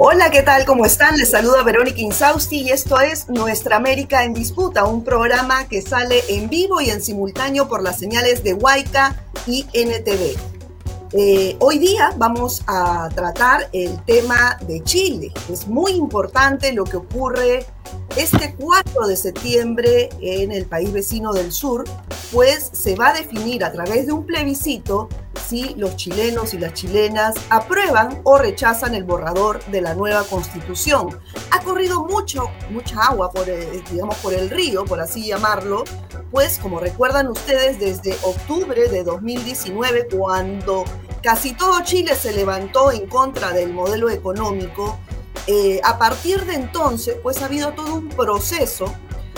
Hola, ¿qué tal? ¿Cómo están? Les saluda Verónica Insausti y esto es Nuestra América en Disputa, un programa que sale en vivo y en simultáneo por las señales de Huayca y NTV. Eh, hoy día vamos a tratar el tema de Chile. Es muy importante lo que ocurre este 4 de septiembre en el país vecino del sur, pues se va a definir a través de un plebiscito si los chilenos y las chilenas aprueban o rechazan el borrador de la nueva constitución. Ha corrido mucho, mucha agua por, el, digamos, por el río, por así llamarlo, pues como recuerdan ustedes, desde octubre de 2019, cuando casi todo Chile se levantó en contra del modelo económico, eh, a partir de entonces, pues ha habido todo un proceso.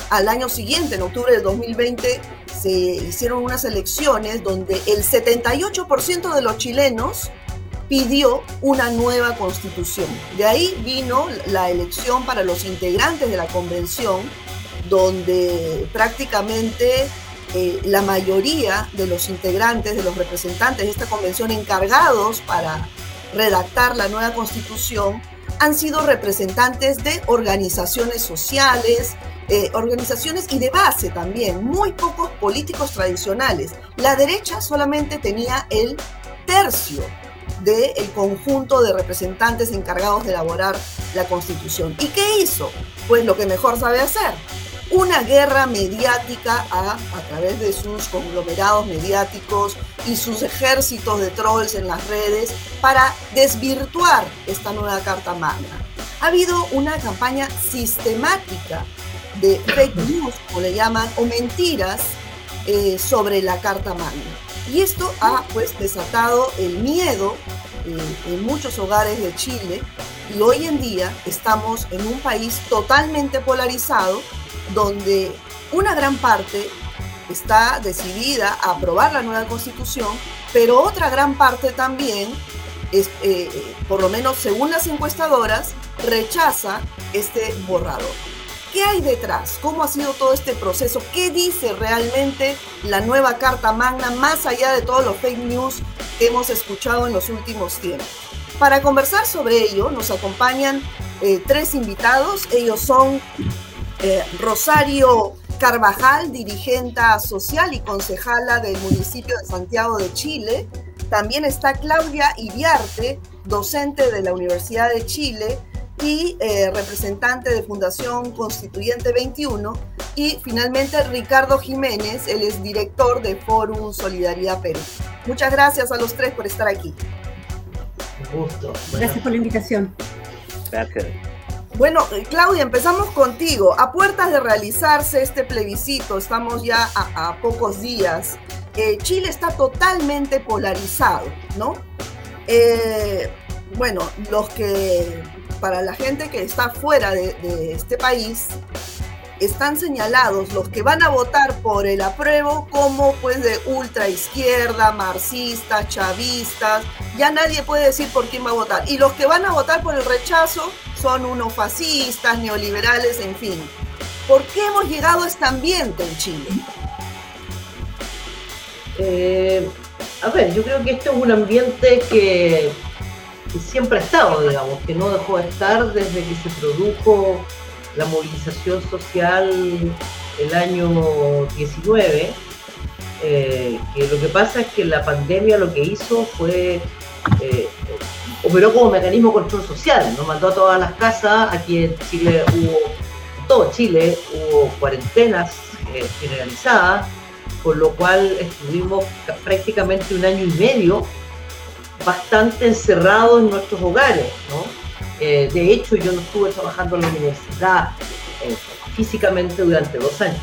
Al año siguiente, en octubre de 2020, se hicieron unas elecciones donde el 78% de los chilenos pidió una nueva constitución. De ahí vino la elección para los integrantes de la convención, donde prácticamente eh, la mayoría de los integrantes, de los representantes de esta convención encargados para redactar la nueva constitución, han sido representantes de organizaciones sociales, eh, organizaciones y de base también, muy pocos políticos tradicionales. La derecha solamente tenía el tercio del conjunto de representantes encargados de elaborar la constitución. ¿Y qué hizo? Pues lo que mejor sabe hacer, una guerra mediática a, a, través de sus conglomerados mediáticos y sus ejércitos de trolls en las redes para desvirtuar esta nueva Carta Magna. Ha habido una campaña sistemática de fake news, como le llaman, o mentiras eh, sobre la Carta Magna. Y esto ha pues desatado el miedo eh, en muchos hogares de Chile y hoy en día estamos en un país totalmente polarizado donde una gran parte está decidida a aprobar la nueva constitución, pero otra gran parte también, eh, por lo menos según las encuestadoras, rechaza este borrador. ¿Qué hay detrás? ¿Cómo ha sido todo este proceso? ¿Qué dice realmente la nueva Carta Magna más allá de todos los fake news que hemos escuchado en los últimos tiempos? Para conversar sobre ello nos acompañan eh, tres invitados. Ellos son eh, Rosario Carvajal, dirigenta social y concejala del municipio de Santiago de Chile. También está Claudia Iriarte, docente de la Universidad de Chile y eh, representante de Fundación Constituyente 21. Y finalmente Ricardo Jiménez, él es director de Fórum Solidaridad Perú. Muchas gracias a los tres por estar aquí. Un gusto. Gracias por la invitación. Gracias. Bueno, eh, Claudia, empezamos contigo. A puertas de realizarse este plebiscito, estamos ya a, pocos días. Eh, Chile está totalmente polarizado, ¿no? Eh, bueno, los que, para la gente que está fuera de este país, están señalados los que van a votar por el apruebo como pues de ultra izquierda, marxistas, chavistas, ya nadie puede decir por quién va a votar. Y los que van a votar por el rechazo son unos fascistas, neoliberales, en fin. ¿Por qué hemos llegado a este ambiente en Chile? Eh, a ver, yo creo que este es un ambiente que siempre ha estado, digamos, que no dejó de estar desde que se produjo la movilización social el año 19, eh, que lo que pasa es que la pandemia lo que hizo fue, eh, operó como mecanismo de control social, nos mandó a todas las casas, aquí en Chile hubo, todo Chile hubo cuarentenas eh, generalizadas, con lo cual estuvimos prácticamente un año y medio bastante encerrados en nuestros hogares. Eh, de hecho, yo no estuve trabajando en la universidad eh, físicamente durante dos años.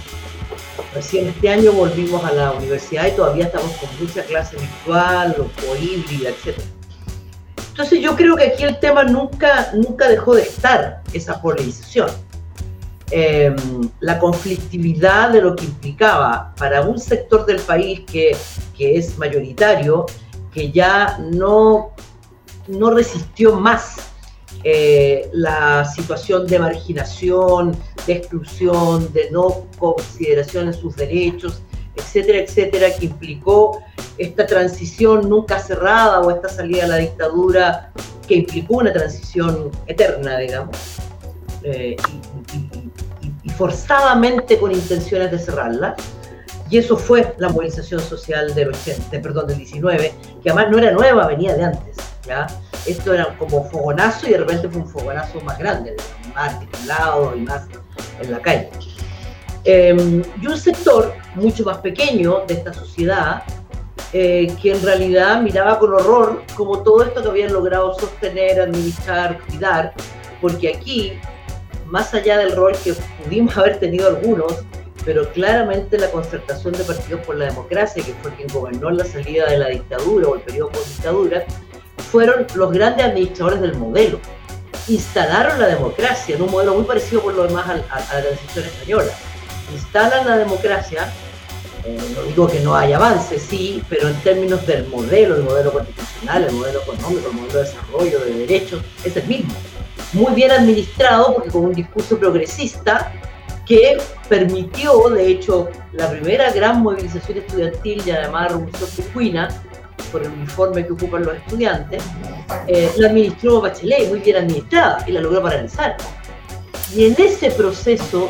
Recién este año volvimos a la universidad y todavía estamos con mucha clase virtual o, híbrida, etc. Entonces yo creo que aquí el tema nunca, nunca dejó de estar, esa polarización. Em, la conflictividad de lo que implicaba para un sector del país que, que es mayoritario, que ya no, no resistió más eh, la situación de marginación, de exclusión, de no consideración en sus derechos, etcétera, etcétera, que implicó esta transición nunca cerrada o esta salida a la dictadura que implicó una transición eterna, digamos, y, y, forzadamente con intenciones de cerrarla. Y eso fue la movilización social del 80, perdón, del 19, que además no era nueva, venía de antes. ¿ya? Esto era como fogonazo y de repente fue un fogonazo más grande, más articulado y más en la calle. Em, y un sector mucho más pequeño de esta sociedad eh, que en realidad miraba con horror como todo esto que habían logrado sostener, administrar, cuidar, porque aquí, más allá del rol que pudimos haber tenido algunos, pero claramente la concertación de partidos por la democracia, que fue quien gobernó la salida de la dictadura o el periodo post-dictadura, fueron los grandes administradores del modelo. Instalaron la democracia en un modelo muy parecido por lo demás a, la transición española. Instalan la democracia, eh, no digo que no haya avance, sí, pero en términos del modelo, el modelo constitucional, el modelo económico, el modelo de desarrollo, de derechos, es el mismo. Muy bien administrado porque con un discurso progresista que permitió, de hecho, la primera gran movilización estudiantil llamada Revolución Pecuina, por el uniforme que ocupan los estudiantes, eh, la administró Bachelet, muy bien administrada, y la logró paralizar. Y en ese proceso,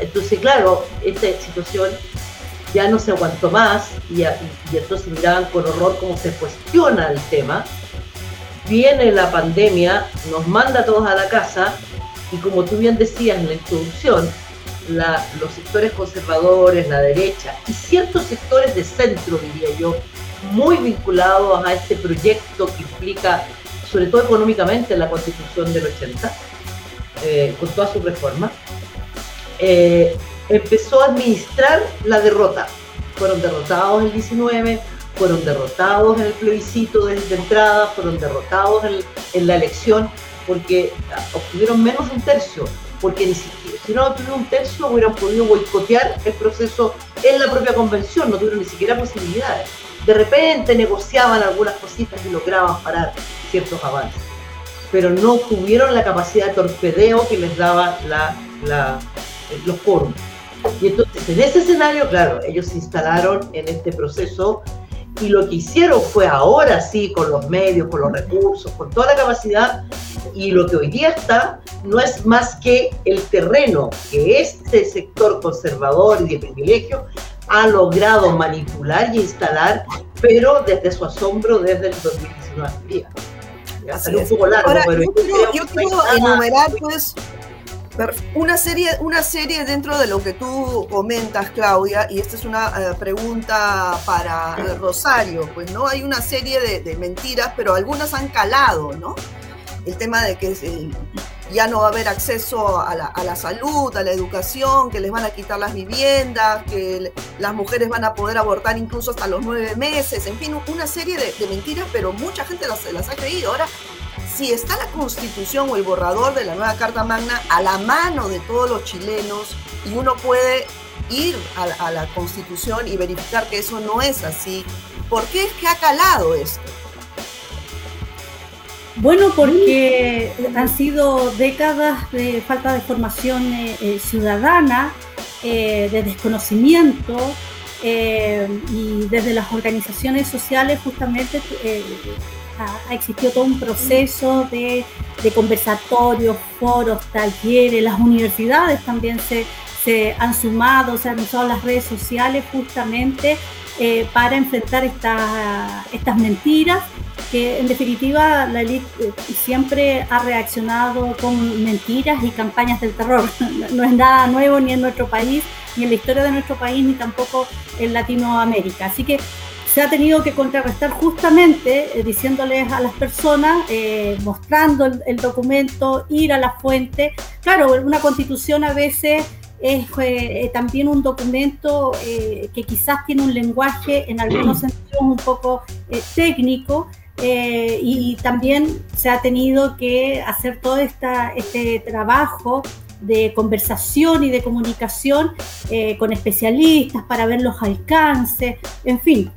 entonces claro, esta situación ya no se aguantó más y, entonces miraban con horror cómo se cuestiona el tema. Viene la pandemia, nos manda a todos a la casa y como tú bien decías en la introducción, los sectores conservadores, la derecha y ciertos sectores de centro, diría yo, muy vinculados a este proyecto que implica, sobre todo económicamente, la constitución del 80, eh, con toda su reforma, eh, empezó a administrar la derrota. Fueron derrotados en el 19, fueron derrotados en el plebiscito de, entrada, fueron derrotados en, la elección, porque obtuvieron menos de un tercio, porque si no obtuvieron un tercio hubieran podido boicotear el proceso en la propia convención, no tuvieron ni siquiera posibilidades de repente negociaban algunas cositas y lograban parar ciertos avances, pero no tuvieron la capacidad de torpedeo que les daba la, los foros. Y entonces en ese escenario, claro, ellos se instalaron en este proceso y lo que hicieron fue ahora sí, con los medios, con los recursos, con toda la capacidad, y lo que hoy día está no es más que el terreno que este sector conservador y de privilegio ha logrado manipular y instalar, pero desde su asombro desde el 2019. un poco largo, pero yo quiero, enumerar pues una serie, una serie dentro de lo que tú comentas, Claudia, y esta es una eh, pregunta para Rosario, pues no hay una serie de, de, mentiras, pero algunas han calado, ¿no? El tema de que ya no va a haber acceso a la, salud, a la educación, que les van a quitar las viviendas, que las mujeres van a poder abortar incluso hasta los nueve meses, en fin, una serie de, mentiras, pero mucha gente las, las ha creído. Ahora, si está la constitución o el borrador de la nueva Carta Magna a la mano de todos los chilenos y uno puede ir a, a la constitución y verificar que eso no es así, ¿por qué es que ha calado esto? Bueno, porque han sido décadas de falta de formación eh, eh, ciudadana, eh, de desconocimiento, y desde las organizaciones sociales justamente ha, existido todo un proceso de, conversatorios, foros, talleres, las universidades también se, se han sumado, se han usado las redes sociales justamente para enfrentar estas mentiras que en definitiva la élite eh, siempre ha reaccionado con mentiras y campañas del terror. No es nada nuevo ni en nuestro país, ni en la historia de nuestro país, ni tampoco en Latinoamérica. Así que se ha tenido que contrarrestar justamente eh, diciéndoles a las personas, eh, mostrando el, documento, ir a la fuente. Claro, una constitución a veces es también un documento que quizás tiene un lenguaje en algunos sentidos un poco técnico, eh, y también se ha tenido que hacer todo esta, este trabajo de conversación y de comunicación eh, con especialistas para ver los alcances, en fin.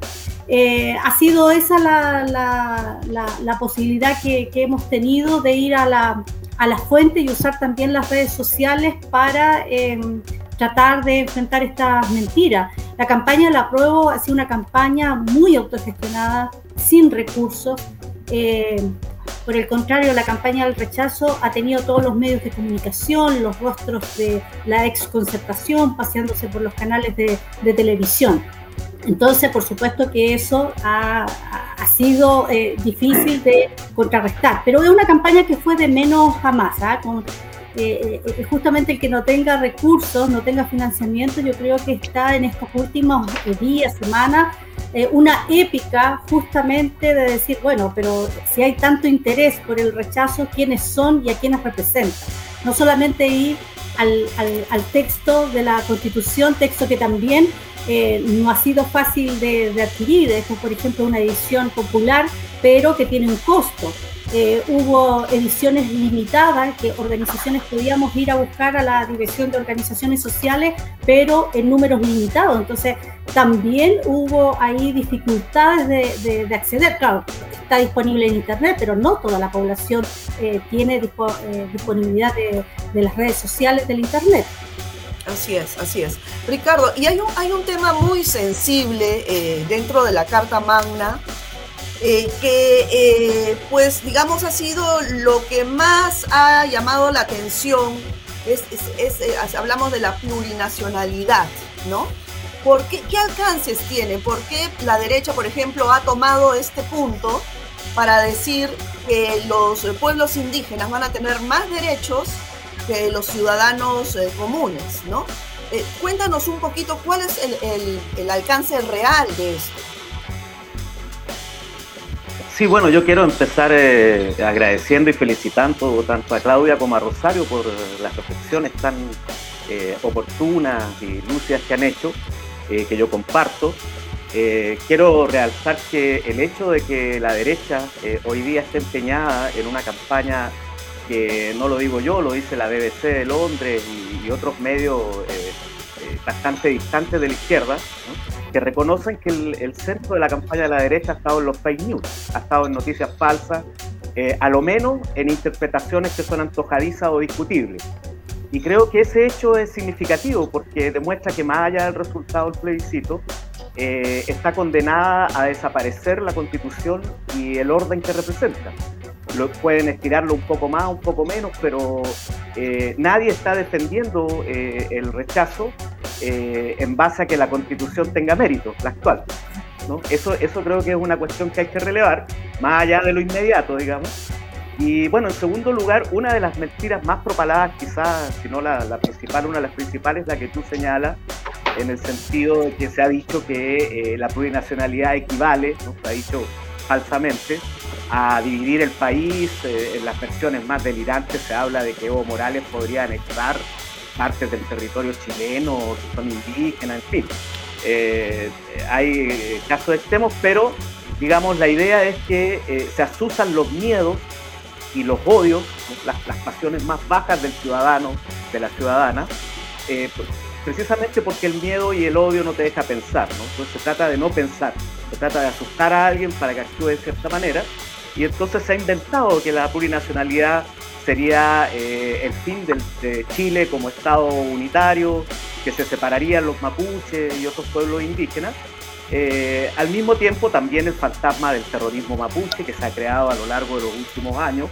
Eh, ha sido esa la, la, la, posibilidad que, que, hemos tenido de ir a la, a la fuente y usar también las redes sociales para em, tratar de enfrentar estas mentiras. La campaña La Pruebo ha sido una campaña muy autogestionada, sin recursos. Eh, Por el contrario, la campaña del rechazo ha tenido todos los medios de comunicación, los rostros de la exconcertación paseándose por los canales de, televisión. Entonces, por supuesto que eso ha, sido eh, difícil de contrarrestar, pero es una campaña que fue de menos a más, ¿ah? Eh, eh, justamente el que no tenga recursos, no tenga financiamiento, yo creo que está en estos últimos días, semanas, eh, una épica justamente de decir, bueno, pero si hay tanto interés por el rechazo, ¿quiénes son y a quiénes representan? No solamente ir al, al, texto de la Constitución, texto que también no ha sido fácil de, adquirir, por ejemplo una edición popular, pero que tiene un costo. Eh, hubo ediciones limitadas que organizaciones podíamos ir a buscar a la Dirección de Organizaciones Sociales, pero en números limitados. Entonces, también hubo ahí dificultades de, acceder. Claro, está disponible en Internet, pero no toda la población eh, tiene eh, disponibilidad de, las redes sociales del Internet. Así es, así es. Ricardo, y hay un, hay un tema muy sensible dentro de la Carta Magna eh, que eh, pues digamos ha sido lo que más ha llamado la atención, es, eh, hablamos de la plurinacionalidad, ¿no? ¿Por qué, ¿Qué alcances tiene? ¿Por qué la derecha, por ejemplo, ha tomado este punto para decir que los pueblos indígenas van a tener más derechos que los ciudadanos comunes, ¿no? cuéntanos un poquito cuál es el, el alcance real de esto. Sí, bueno, yo quiero empezar eh, agradeciendo y felicitando tanto a Claudia como a Rosario por las reflexiones tan eh, oportunas y lúcidas que han hecho, eh, que yo comparto. quiero realzar que el hecho de que la derecha hoy día esté empeñada en una campaña que no lo digo yo, lo dice la BBC de Londres y, otros medios bastante distantes de la izquierda, reconocen que el, centro de la campaña de la derecha ha estado en los fake news, ha estado en noticias falsas, eh, a lo menos en interpretaciones que son antojadizas o discutibles. Y creo que ese hecho es significativo porque demuestra que más allá del resultado del plebiscito, eh, está condenada a desaparecer la constitución y el orden que representa. Lo, pueden estirarlo un poco más, un poco menos, pero eh, nadie está defendiendo el rechazo eh, en base a que la constitución tenga mérito, la actual. ¿no? Eso, eso creo que es una cuestión que hay que relevar, más allá de lo inmediato, digamos. Y bueno, en segundo lugar, una de las mentiras más propaladas, quizás, si no la, principal, una de las principales, la que tú señalas, en el sentido de que se ha dicho que eh, la plurinacionalidad equivale, ¿no? se ha dicho falsamente, a dividir el país. Eh, en las versiones más delirantes se habla de que Evo Morales podría anexar partes del territorio chileno, que son indígenas, en fin. Eh, hay casos extremos, pero digamos la idea es que eh, se asusan los miedos y los odios, las, pasiones más bajas del ciudadano, de la ciudadana, eh, precisamente porque el miedo y el odio no te deja pensar, ¿no? Entonces se trata de no pensar, se trata de asustar a alguien para que actúe de cierta manera, y entonces se ha inventado que la plurinacionalidad sería eh, el fin de Chile como Estado unitario, que se separarían los mapuches y otros pueblos indígenas. Eh, al mismo tiempo también el fantasma del terrorismo mapuche que se ha creado a lo largo de los últimos años,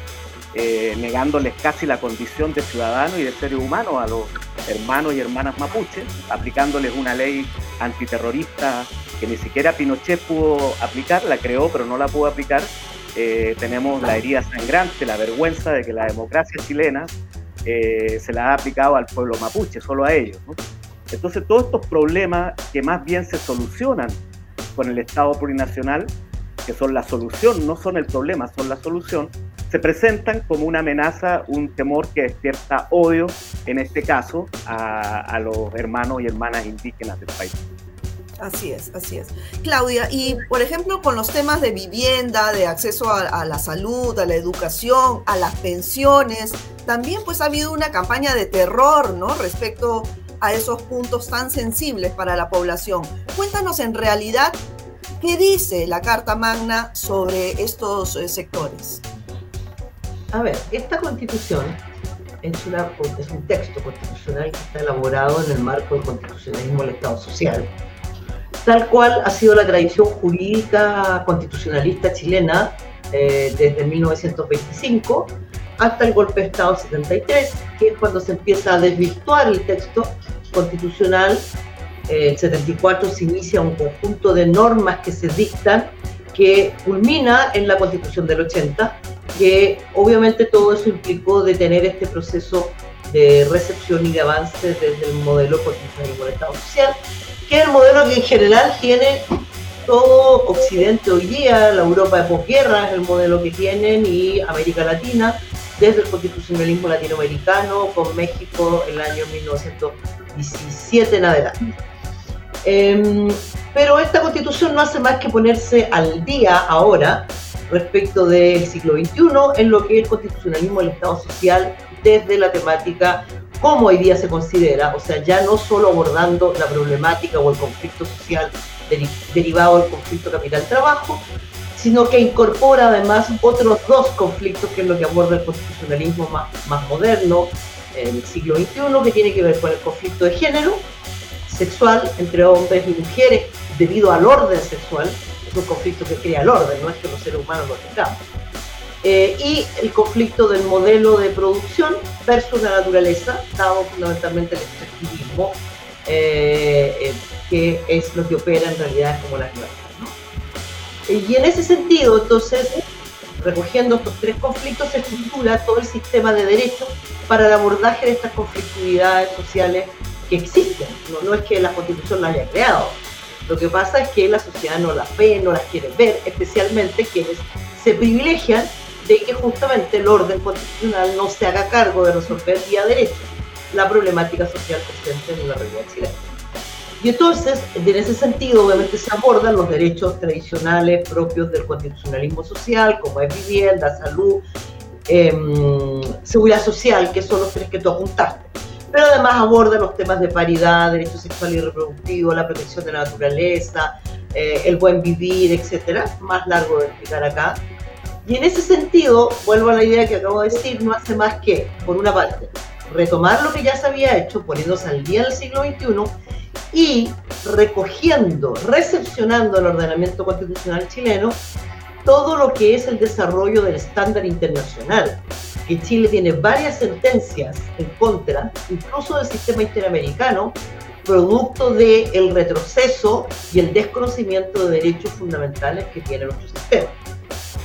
eh, negándoles casi la condición de ciudadano y de ser humano a los hermanos y hermanas mapuches, aplicándoles una ley antiterrorista que ni siquiera Pinochet pudo aplicar, la creó pero no la pudo aplicar, eh, tenemos la herida sangrante, la vergüenza de que la democracia chilena eh, se la ha aplicado al pueblo mapuche, solo a ellos. Entonces todos estos problemas que más bien se solucionan con el Estado plurinacional, que son la solución, no son el problema, son la solución, se presentan como una amenaza, un temor que despierta odio, en este caso, a los hermanos y hermanas indígenas del país. Así es, así es. Claudia, y por ejemplo con los temas de vivienda, de acceso a, la salud, a la educación, a las pensiones, también pues ha habido una campaña de terror, ¿no? Respecto a esos puntos tan sensibles para la población. Cuéntanos en realidad qué dice la Carta Magna sobre estos eh, sectores. A ver, esta constitución es, una, es un texto constitucional que está elaborado en el marco del constitucionalismo del Estado Social tal cual ha sido la tradición jurídica constitucionalista chilena eh, desde 1925 hasta el golpe de Estado 73, que es cuando se empieza a desvirtuar el texto constitucional. Eh, el 74 se inicia un conjunto de normas que se dictan que culmina en la constitución del 80, que obviamente todo eso implicó detener este proceso de recepción y de avance desde el modelo constitucional del Estado social, que es el modelo que en general tiene todo Occidente hoy día, la Europa de posguerra es el modelo que tienen y América Latina, desde el constitucionalismo latinoamericano con México el año 1917 en adelante. Em, pero esta constitución no hace más que ponerse al día ahora respecto del siglo XXI en lo que es el constitucionalismo del Estado social desde la temática como hoy día se considera, o sea, ya no solo abordando la problemática o el conflicto social derivado del conflicto capital-trabajo, sino que incorpora además otros dos conflictos, que es lo que aborda el constitucionalismo más, más moderno en el siglo XXI, que tiene que ver con el conflicto de género, sexual entre hombres y mujeres, debido al orden sexual, es un conflicto que crea el orden, no es que los seres humanos lo tengamos. Eh, y el conflicto del modelo de producción versus la naturaleza, dado fundamentalmente el extractivismo, eh, eh, que es lo que opera en realidad como la libertad. Y en ese sentido, entonces, recogiendo estos tres conflictos, se estructura todo el sistema de derechos para el abordaje de estas conflictividades sociales que existen. No, es que la constitución la haya creado. Lo que pasa es que la sociedad no las ve, no las quiere ver, especialmente quienes se privilegian de que justamente el orden constitucional no se haga cargo de resolver vía derecho la problemática social presente en la realidad chilena. Y entonces, en ese sentido, obviamente se abordan los derechos tradicionales propios del constitucionalismo social, como es vivienda, salud, em, seguridad social, que son los tres que tú apuntaste. Pero además aborda los temas de paridad, derecho sexual y reproductivo, la protección de la naturaleza, eh, el buen vivir, etcétera. Más largo de explicar acá. Y en ese sentido, vuelvo a la idea que acabo de decir, no hace más que, por una parte, retomar lo que ya se había hecho, poniéndose al día del siglo XXI, y recogiendo, recepcionando el ordenamiento constitucional chileno todo lo que es el desarrollo del estándar internacional, que Chile tiene varias sentencias en contra, incluso del sistema interamericano, producto del el retroceso y el desconocimiento de derechos fundamentales que tiene nuestro sistema.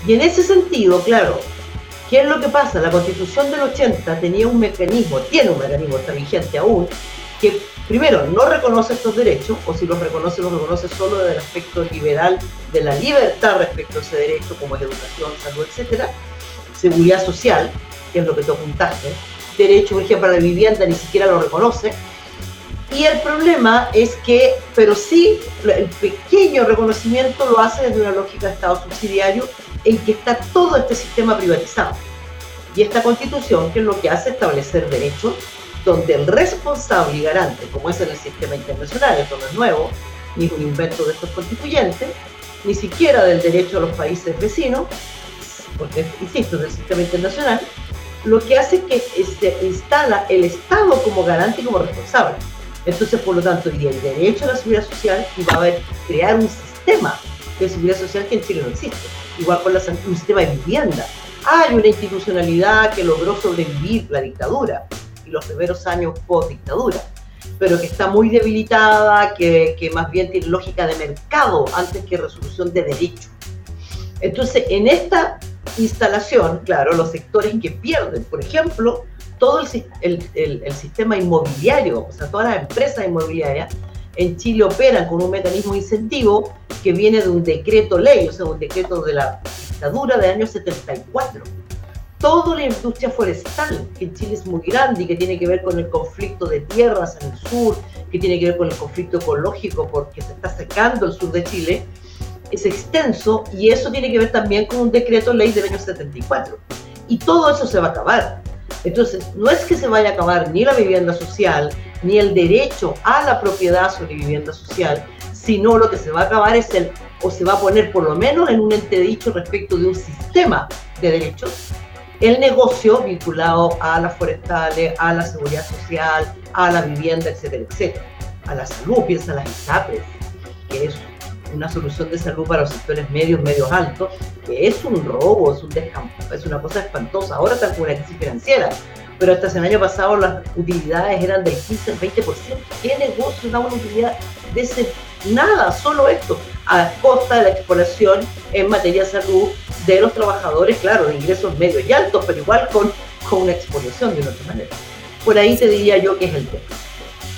Y en ese sentido, claro, ¿qué es lo que pasa? La constitución del 80 tenía un mecanismo, tiene un mecanismo, está vigente aún, que primero, no reconoce estos derechos, o si los reconoce, los reconoce solo desde el aspecto liberal de la libertad respecto a ese derecho, como es educación, salud, etcétera, seguridad social, que es lo que tú apuntaste, derecho, por ejemplo, a la vivienda ni siquiera lo reconoce, y el problema es que, pero sí, el pequeño reconocimiento lo hace desde una lógica de Estado subsidiario en que está todo este sistema privatizado. Y esta constitución, que es lo que hace establecer derechos, donde el responsable y garante, como es en el sistema internacional, esto no es nuevo, ni un invento de estos constituyentes, ni siquiera del derecho a los países vecinos, porque, insisto, del sistema internacional, lo que hace es que se instala el Estado como garante y como responsable. Entonces, por lo tanto, diría el derecho a la seguridad social y va a haber, crear un sistema de seguridad social que en Chile no existe. Igual con la, un sistema de vivienda. Hay una institucionalidad que logró sobrevivir la dictadura, los primeros años post-dictadura, pero que está muy debilitada, que, que más bien tiene lógica de mercado antes que resolución de derecho. Entonces, en esta instalación, claro, los sectores que pierden, por ejemplo, todo el, el, el, sistema inmobiliario, o sea, todas las empresas inmobiliarias en Chile operan con un mecanismo incentivo que viene de un decreto ley, o sea, un decreto de la dictadura de año 74 toda la industria forestal, que en Chile es muy grande y que tiene que ver con el conflicto de tierras en el sur, que tiene que ver con el conflicto ecológico porque se está secando el sur de Chile, es extenso y eso tiene que ver también con un decreto ley del año 74. Y todo eso se va a acabar. Entonces, no es que se vaya a acabar ni la vivienda social, ni el derecho a la propiedad sobre vivienda social, sino lo que se va a acabar es el, o se va a poner por lo menos en un entedicho respecto de un sistema de derechos el negocio vinculado a las forestales, a la seguridad social, a la vivienda, etcétera, etcétera. A la salud, piensa las ISAPRES, que es una solución de salud para los sectores medios, medios altos, que es un robo, es, un es una cosa espantosa. Ahora está con una crisis financiera, pero hasta el año pasado las utilidades eran del 15 al 20%. ¿Qué negocio da una utilidad de ese? Nada, solo esto, a costa de la exploración en materia de salud de los trabajadores, claro, de ingresos medios y altos, pero igual con, con una exposición de otra manera. Por ahí te diría yo que es el tema.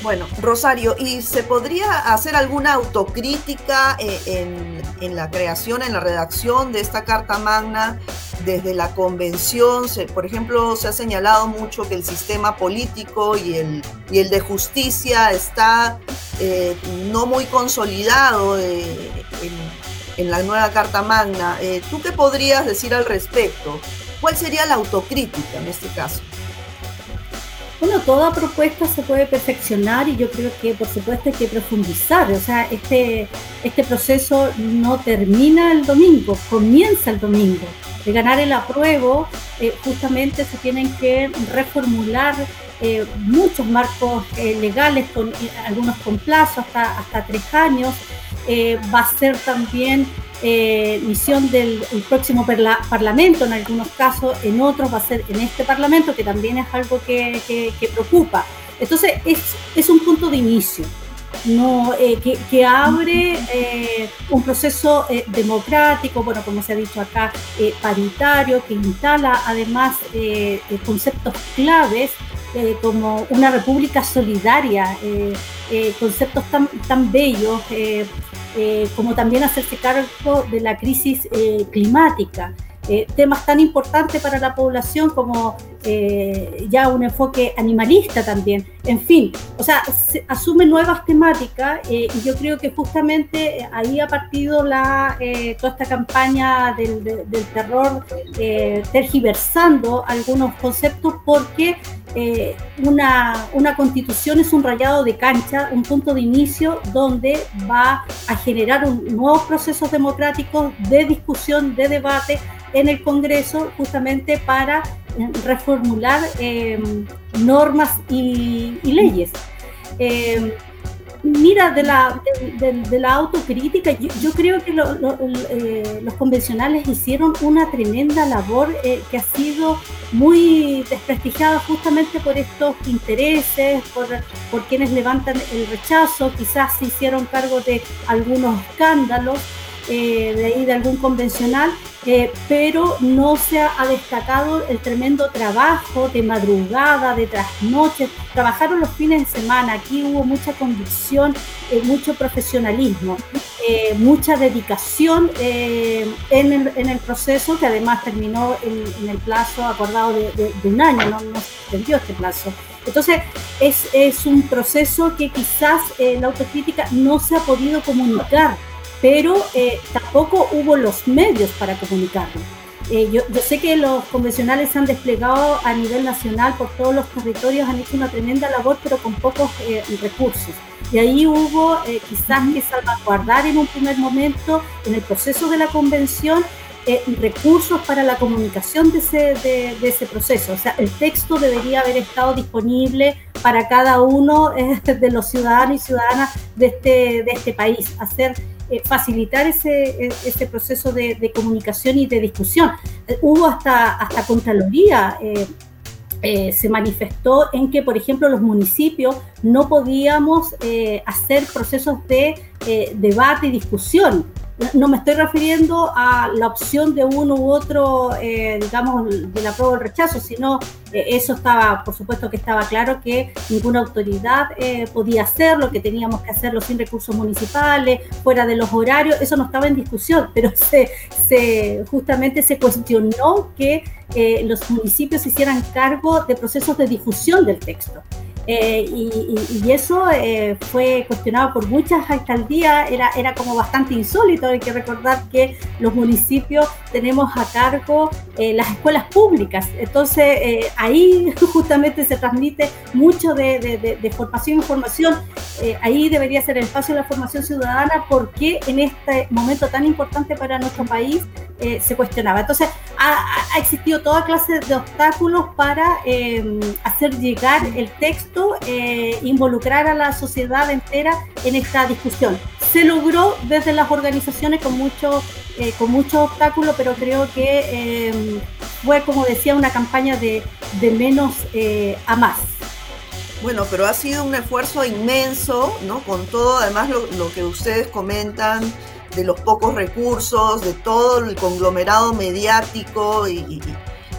Bueno, Rosario, ¿y se podría hacer alguna autocrítica eh, en, la creación, en la redacción de esta Carta Magna desde la convención? por ejemplo, se ha señalado mucho que el sistema político y el, y el de justicia está eh, no muy consolidado eh, en, la nueva Carta Magna. ¿Tú qué podrías decir al respecto? ¿Cuál sería la autocrítica en este caso? Bueno, toda propuesta se puede perfeccionar y yo creo que por supuesto hay que profundizar. O sea, este, este proceso no termina el domingo, comienza el domingo. De ganar el apruebo, eh, justamente se tienen que reformular eh, muchos marcos eh, legales, con algunos con plazo hasta, hasta tres años. va a ser también eh, misión del próximo Parlamento, en algunos casos, en otros va a ser en este Parlamento, que también es algo que, preocupa. Entonces, es, es, un punto de inicio. No, eh, que, abre eh, un proceso democrático, bueno, como se ha dicho acá, paritario, que instala además conceptos claves como una república solidaria, conceptos tan, tan bellos eh, como también hacerse cargo de la crisis eh, climática. Eh, temas tan importantes para la población como ya un enfoque animalista también. En fin, o sea, se asume nuevas temáticas y yo creo que justamente ahí ha partido la, toda esta campaña del, del terror tergiversando algunos conceptos porque eh, una, una, constitución es un rayado de cancha, un punto de inicio donde va a generar un, nuevos procesos democráticos de discusión, de debate en el Congreso, justamente para eh, reformular eh, normas y, leyes. Mira, de la, de, la autocrítica, yo, creo que eh, los convencionales hicieron una tremenda labor eh, que ha sido muy desprestigiada justamente por estos intereses, por, por quienes levantan el rechazo, quizás se hicieron cargo de algunos escándalos. Eh, de ahí de algún convencional, eh, pero no se ha, destacado el tremendo trabajo de madrugada, de trasnoches, trabajaron los fines de semana, aquí hubo mucha convicción, eh, mucho profesionalismo, mucha dedicación en el, proceso, que además terminó en, el plazo acordado de, un año, no, no se extendió este plazo. Entonces, es, es un proceso que quizás la autocrítica no se ha podido comunicar pero eh, tampoco hubo los medios para comunicarlo. Eh, yo, sé que los convencionales se han desplegado a nivel nacional por todos los territorios, han hecho una tremenda labor, pero con pocos eh, recursos. Y ahí hubo quizás que salvaguardar en un primer momento, en el proceso de la convención, recursos para la comunicación de ese, de, de ese, proceso. O sea, el texto debería haber estado disponible para cada uno de los ciudadanos y ciudadanas de este, de este país, hacer eh, facilitar ese, ese proceso de, comunicación y de discusión. Eh, hubo hasta, hasta Contraloría. Eh, se manifestó en que, por ejemplo, los municipios no podíamos hacer procesos de debate y discusión no me estoy refiriendo a la opción de uno u otro, eh, digamos, de la prueba o el rechazo, sino eh, eso estaba, por supuesto que estaba claro que ninguna autoridad eh, podía hacerlo, que teníamos que hacerlo sin recursos municipales, fuera de los horarios, eso no estaba en discusión, pero se, se justamente se cuestionó que los municipios hicieran cargo de procesos de difusión del texto. Eh, y, eso eh, fue cuestionado por muchas alcaldías, era, era como bastante insólito, hay que recordar que los municipios tenemos a cargo eh, las escuelas públicas, entonces ahí justamente se transmite mucho de, formación e información, ahí debería ser el espacio de la formación ciudadana. Porque en este momento tan importante para nuestro país se cuestionaba. Entonces ha, existido toda clase de obstáculos para hacer llegar el texto eh, involucrar a la sociedad entera en esta discusión. se logró desde las organizaciones con mucho, eh, con mucho obstáculo, pero creo que em, fue, como decía, una campaña de, de menos eh, a más. Bueno, pero ha sido un esfuerzo inmenso, ¿no? Con todo, además, lo, lo que ustedes comentan de los pocos recursos, de todo el conglomerado mediático y,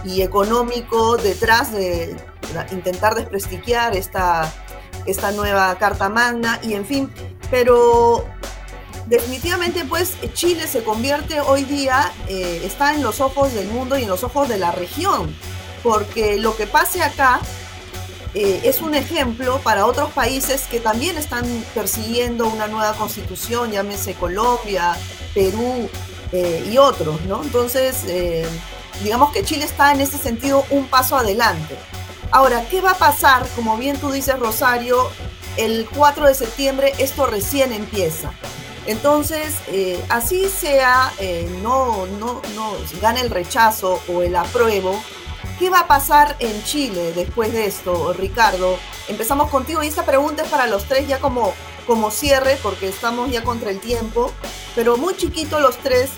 y, económico detrás de intentar desprestigiar esta, esta nueva Carta Magna y en fin, pero definitivamente pues Chile se convierte hoy día, eh, está en los ojos del mundo y en los ojos de la región, porque lo que pase acá eh, es un ejemplo para otros países que también están persiguiendo una nueva constitución, llámese Colombia, Perú eh, y otros, ¿no? Entonces, digamos que Chile está en ese sentido un paso adelante. Ahora, ¿qué va a pasar? Como bien tú dices, Rosario, el 4 de septiembre esto recién empieza. Entonces, eh, así sea, eh, no, no, no gane el rechazo o el apruebo, ¿qué va a pasar en Chile después de esto, Ricardo? Empezamos contigo y esta pregunta es para los tres ya como, como cierre, porque estamos ya contra el tiempo, pero muy chiquito los tres,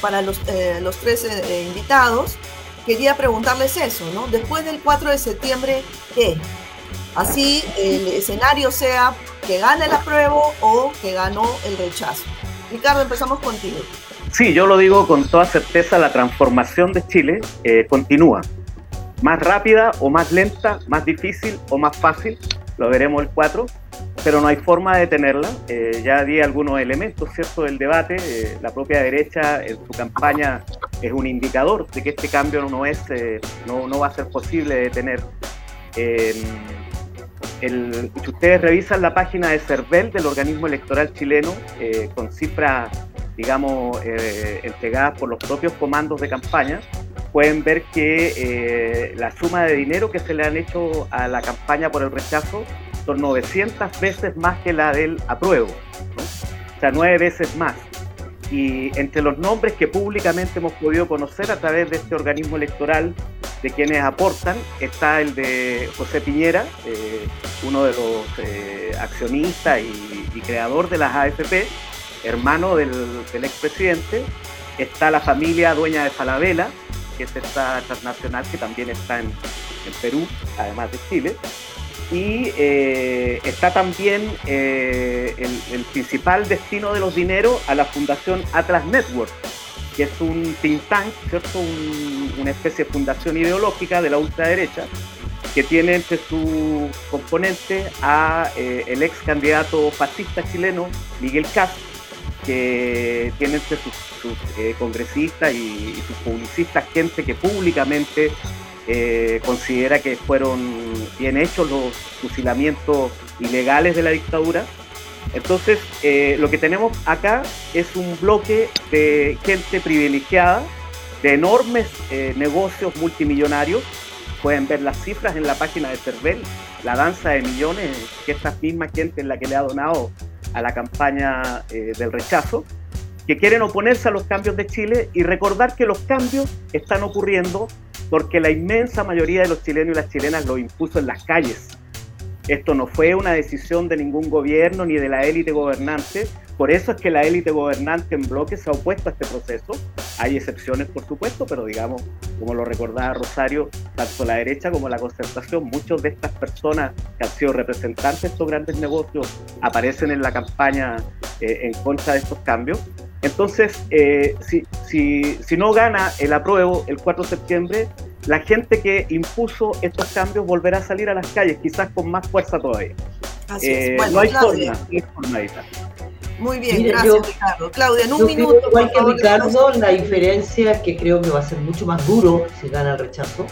para los, eh, los tres invitados. Quería preguntarles eso, ¿no? Después del 4 de septiembre, ¿qué? Así el escenario sea que gane el apruebo o que ganó el rechazo. Ricardo, empezamos contigo. Sí, yo lo digo con toda certeza, la transformación de Chile eh, continúa. Más rápida o más lenta, más difícil o más fácil, lo veremos el 4, pero no hay forma de detenerla. Eh, ya di algunos elementos, ¿cierto?, del debate. Eh, la propia derecha en su campaña es un indicador de que este cambio no, es, no, no va a ser posible detener si ustedes revisan la página de CERVEL del organismo electoral chileno, eh, con cifras, digamos, eh, entregadas por los propios comandos de campaña, pueden ver que eh, la suma de dinero que se le han hecho a la campaña por el rechazo son 900 veces más que la del apruebo, o sea, nueve veces más. Y entre los nombres que públicamente hemos podido conocer a través de este organismo electoral de quienes aportan está el de José Piñera, eh, uno de los eh, accionistas y, creador de las AFP, hermano del, expresidente. Está la familia dueña de Falabella, que es esta transnacional que también está en, Perú, además de Chile. Y eh, está también el, el principal destino de los dineros a la Fundación Atlas Network, que es un think tank, ¿cierto? una especie de fundación ideológica de la ultraderecha, que tiene entre sus componentes a eh, el ex candidato fascista chileno Miguel Cast, que tiene entre sus, eh, congresistas y, sus publicistas gente que públicamente eh, considera que fueron bien hechos los fusilamientos ilegales de la dictadura entonces, eh, lo que tenemos acá es un bloque de gente privilegiada, de enormes eh, negocios multimillonarios. Pueden ver las cifras en la página de Cervel, la danza de millones que esta misma gente es la que le ha donado a la campaña del rechazo, que quieren oponerse a los cambios de Chile y recordar que los cambios están ocurriendo porque la inmensa mayoría de los chilenos y las chilenas lo impuso en las calles esto no fue una decisión de ningún gobierno ni de la élite gobernante. Por eso es que la élite gobernante en bloque se ha opuesto a este proceso. Hay excepciones, por supuesto, pero digamos, como lo recordaba Rosario, tanto la derecha como la concertación, muchos de estas personas que han sido representantes de estos grandes negocios aparecen en la campaña eh, en contra de estos cambios. Entonces, eh, si, si, si no gana el apruebo el 4 de septiembre, la gente que impuso estos cambios volverá a salir a las calles, quizás con más fuerza todavía. Así es. Eh, bueno, no hay Claudia. forma, Muy bien, gracias Ricardo. Claudia, en un minuto. igual que Ricardo, la diferencia es que creo que va a ser mucho más duro si gana el rechazo.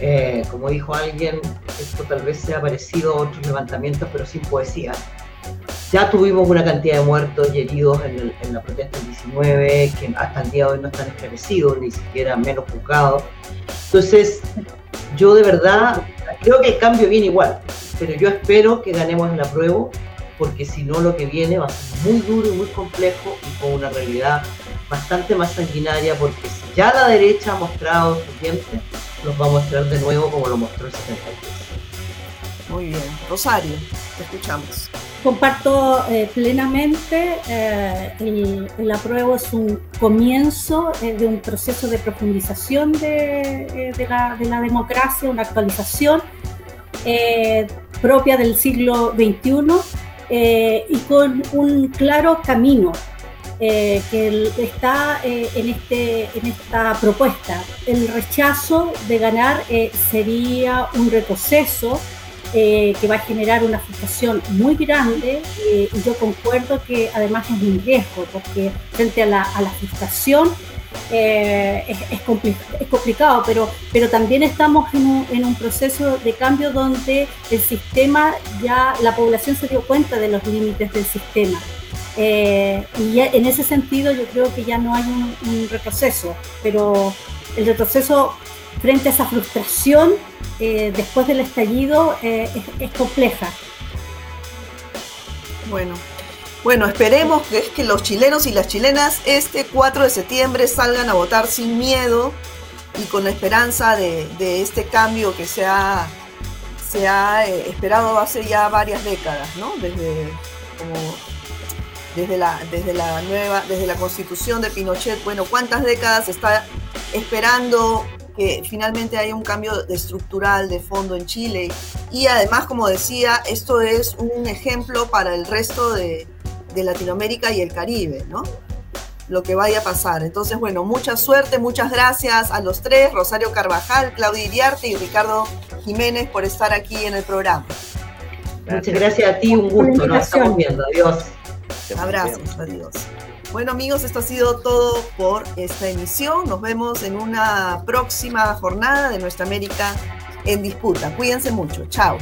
Eh, como dijo alguien, esto tal vez sea parecido a otros levantamientos, pero sin poesía. Ya tuvimos una cantidad de muertos y heridos en, la protesta del 19, que hasta el día de hoy no están esclarecidos, ni siquiera menos juzgados. Entonces, yo de verdad creo que el cambio viene igual, pero yo espero que ganemos el apruebo, porque si no lo que viene va a ser muy duro y muy complejo y con una realidad bastante más sanguinaria, porque si ya la derecha ha mostrado su dientes, los va a mostrar de nuevo como lo mostró el 73. Muy bien. Rosario, te escuchamos. Comparto eh, plenamente, eh, el, apruebo es un comienzo eh, de un proceso de profundización de, la, de, la, democracia, una actualización propia del siglo XXI y con un claro camino que está en, este, en esta propuesta. El rechazo de ganar sería un retroceso eh, que va a generar una frustración muy grande eh, y yo concuerdo que además es un riesgo porque frente a la, frustración eh, es, complicado, pero, pero también estamos en un, en un, proceso de cambio donde el sistema ya, la población se dio cuenta de los límites del sistema. y en ese sentido yo creo que ya no hay un, un retroceso, pero el retroceso frente a esa frustración eh, después del estallido eh, es, compleja. Bueno, bueno, esperemos que, que los chilenos y las chilenas este 4 de septiembre salgan a votar sin miedo y con la esperanza de, este cambio que se ha, se ha eh, esperado hace ya varias décadas, ¿no? Desde, desde, la, desde la nueva, desde la constitución de Pinochet, bueno, ¿cuántas décadas está esperando que finalmente haya un cambio estructural de fondo en Chile. Y además, como decía, esto es un ejemplo para el resto de, Latinoamérica y el Caribe, ¿no? Lo que vaya a pasar. Entonces, bueno, mucha suerte, muchas gracias a los tres, Rosario Carvajal, Claudia Iriarte y Ricardo Jiménez por estar aquí en el programa. Muchas gracias a ti, un gusto, nos estamos viendo, adiós. Abrazos, adiós. Bueno amigos, esto ha sido todo por esta emisión. Nos vemos en una próxima jornada de Nuestra América en disputa. Cuídense mucho. Chao.